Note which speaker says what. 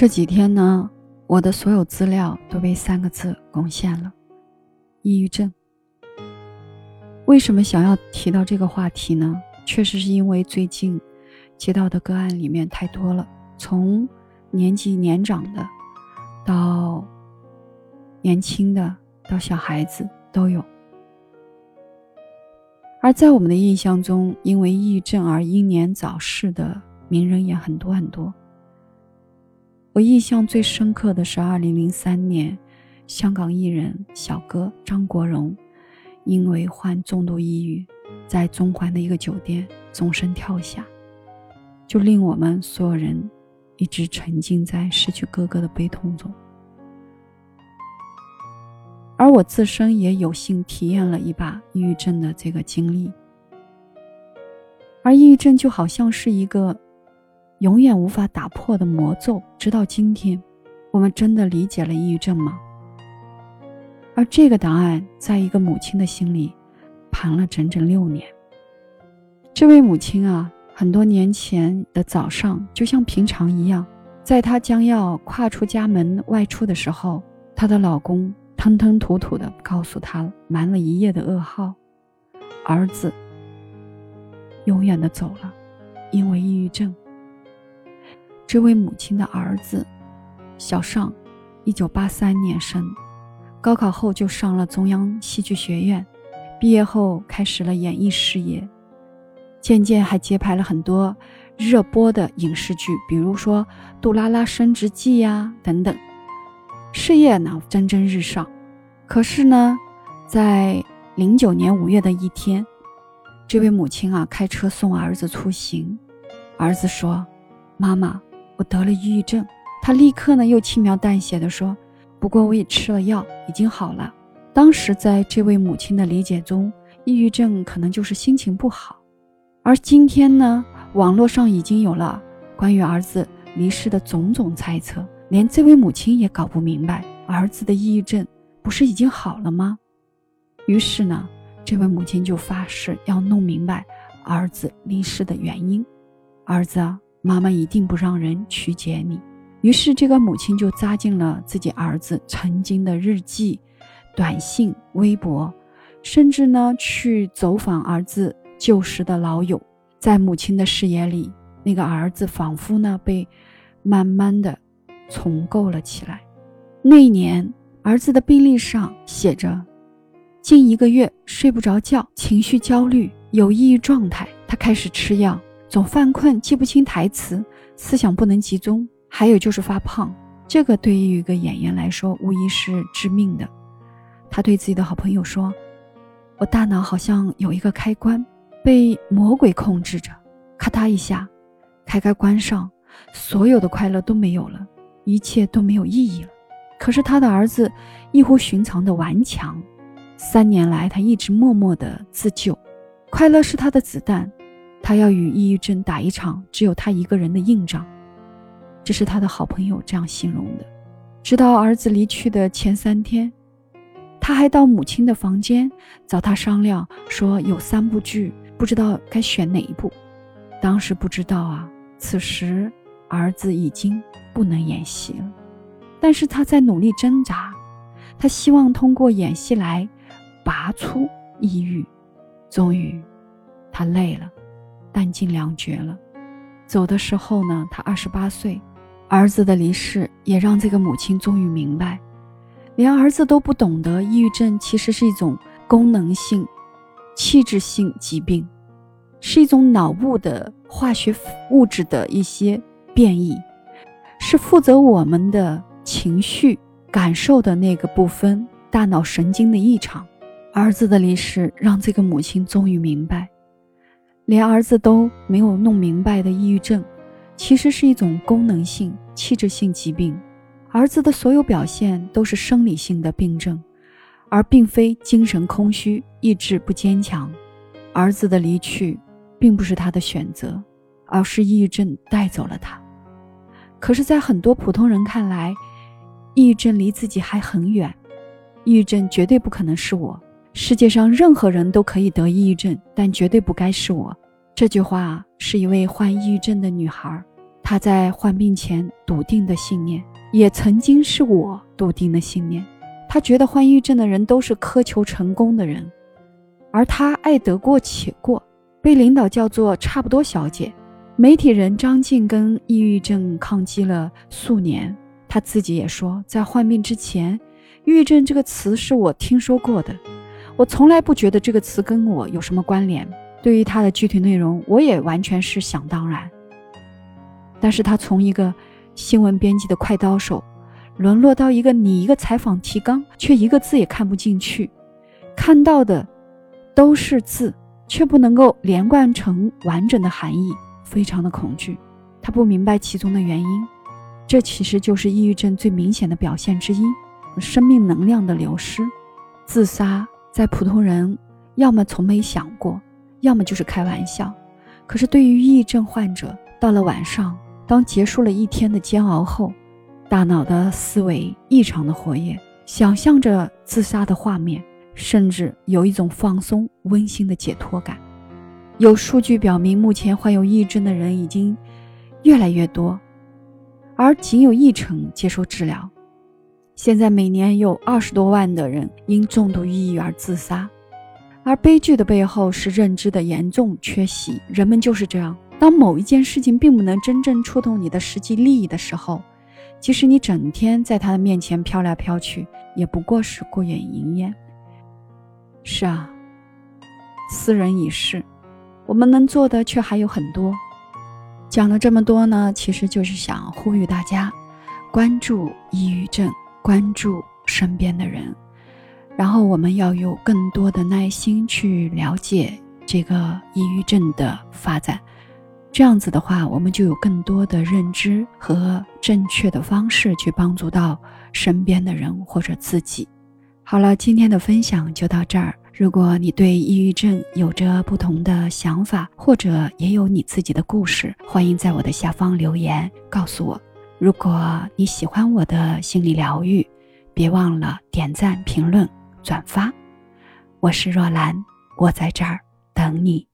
Speaker 1: 这几天呢，我的所有资料都被三个字攻陷了：抑郁症。为什么想要提到这个话题呢？确实是因为最近接到的个案里面太多了，从年纪年长的到年轻的到小孩子都有。而在我们的印象中，因为抑郁症而英年早逝的名人也很多很多。我印象最深刻的是2003年，香港艺人小哥张国荣，因为患重度抑郁，在中环的一个酒店纵身跳下，就令我们所有人一直沉浸在失去哥哥的悲痛中。而我自身也有幸体验了一把抑郁症的这个经历，而抑郁症就好像是一个。永远无法打破的魔咒，直到今天，我们真的理解了抑郁症吗？而这个答案，在一个母亲的心里，盘了整整六年。这位母亲啊，很多年前的早上，就像平常一样，在她将要跨出家门外出的时候，她的老公吞吞吐吐地告诉她瞒了一夜的噩耗：儿子永远的走了，因为抑郁症。这位母亲的儿子，小尚，一九八三年生，高考后就上了中央戏剧学院，毕业后开始了演艺事业，渐渐还接拍了很多热播的影视剧，比如说《杜拉拉升职记》呀等等，事业呢蒸蒸日上。可是呢，在零九年五月的一天，这位母亲啊开车送儿子出行，儿子说：“妈妈。”我得了抑郁症，他立刻呢又轻描淡写的说：“不过我也吃了药，已经好了。”当时在这位母亲的理解中，抑郁症可能就是心情不好。而今天呢，网络上已经有了关于儿子离世的种种猜测，连这位母亲也搞不明白儿子的抑郁症不是已经好了吗？于是呢，这位母亲就发誓要弄明白儿子离世的原因。儿子啊。妈妈一定不让人曲解你。于是，这个母亲就扎进了自己儿子曾经的日记、短信、微博，甚至呢去走访儿子旧时的老友。在母亲的视野里，那个儿子仿佛呢被慢慢的重构了起来。那一年，儿子的病历上写着：近一个月睡不着觉，情绪焦虑，有抑郁状态。他开始吃药。总犯困，记不清台词，思想不能集中，还有就是发胖。这个对于一个演员来说，无疑是致命的。他对自己的好朋友说：“我大脑好像有一个开关，被魔鬼控制着，咔嗒一下，开开关上，所有的快乐都没有了，一切都没有意义了。”可是他的儿子异乎寻常的顽强，三年来他一直默默的自救，快乐是他的子弹。他要与抑郁症打一场只有他一个人的硬仗，这是他的好朋友这样形容的。直到儿子离去的前三天，他还到母亲的房间找他商量，说有三部剧，不知道该选哪一部。当时不知道啊，此时儿子已经不能演戏了，但是他在努力挣扎，他希望通过演戏来拔出抑郁。终于，他累了。弹尽粮绝了，走的时候呢，他二十八岁，儿子的离世也让这个母亲终于明白，连儿子都不懂得，抑郁症其实是一种功能性、器质性疾病，是一种脑部的化学物质的一些变异，是负责我们的情绪感受的那个部分大脑神经的异常。儿子的离世让这个母亲终于明白。连儿子都没有弄明白的抑郁症，其实是一种功能性、器质性疾病。儿子的所有表现都是生理性的病症，而并非精神空虚、意志不坚强。儿子的离去，并不是他的选择，而是抑郁症带走了他。可是，在很多普通人看来，抑郁症离自己还很远，抑郁症绝对不可能是我。世界上任何人都可以得抑郁症，但绝对不该是我。这句话是一位患抑郁症的女孩，她。在患病前笃定的信念，也曾经是我笃定的信念。他觉得患抑郁症的人都是苛求成功的人，而他爱得过且过，被领导叫做“差不多小姐”。媒体人张静跟抑郁症抗击了数年，他自己也说，在患病之前，“抑郁症”这个词是我听说过的，我从来不觉得这个词跟我有什么关联。对于他的具体内容，我也完全是想当然。但是他从一个新闻编辑的快刀手，沦落到一个你一个采访提纲却一个字也看不进去，看到的都是字，却不能够连贯成完整的含义。非常的恐惧，他不明白其中的原因，这其实就是抑郁症最明显的表现之一，生命能量的流失。自杀在普通人要么从没想过，要么就是开玩笑。可是对于抑郁症患者，到了晚上，当结束了一天的煎熬后，大脑的思维异常的活跃，想象着自杀的画面，甚至有一种放松、温馨的解脱感。有数据表明，目前患有抑郁症的人已经越来越多，而仅有一成接受治疗。现在每年有二十多万的人因重度抑郁而自杀，而悲剧的背后是认知的严重缺席。人们就是这样：当某一件事情并不能真正触动你的实际利益的时候，即使你整天在他的面前飘来飘去，也不过是过眼云烟。是啊，斯人已逝。我们能做的却还有很多。讲了这么多呢，其实就是想呼吁大家关注抑郁症，关注身边的人，然后我们要有更多的耐心去了解这个抑郁症的发展。这样子的话，我们就有更多的认知和正确的方式去帮助到身边的人或者自己。好了，今天的分享就到这儿。如果你对抑郁症有着不同的想法，或者也有你自己的故事，欢迎在我的下方留言告诉我。如果你喜欢我的心理疗愈，别忘了点赞、评论、转发。我是若兰，我在这儿等你。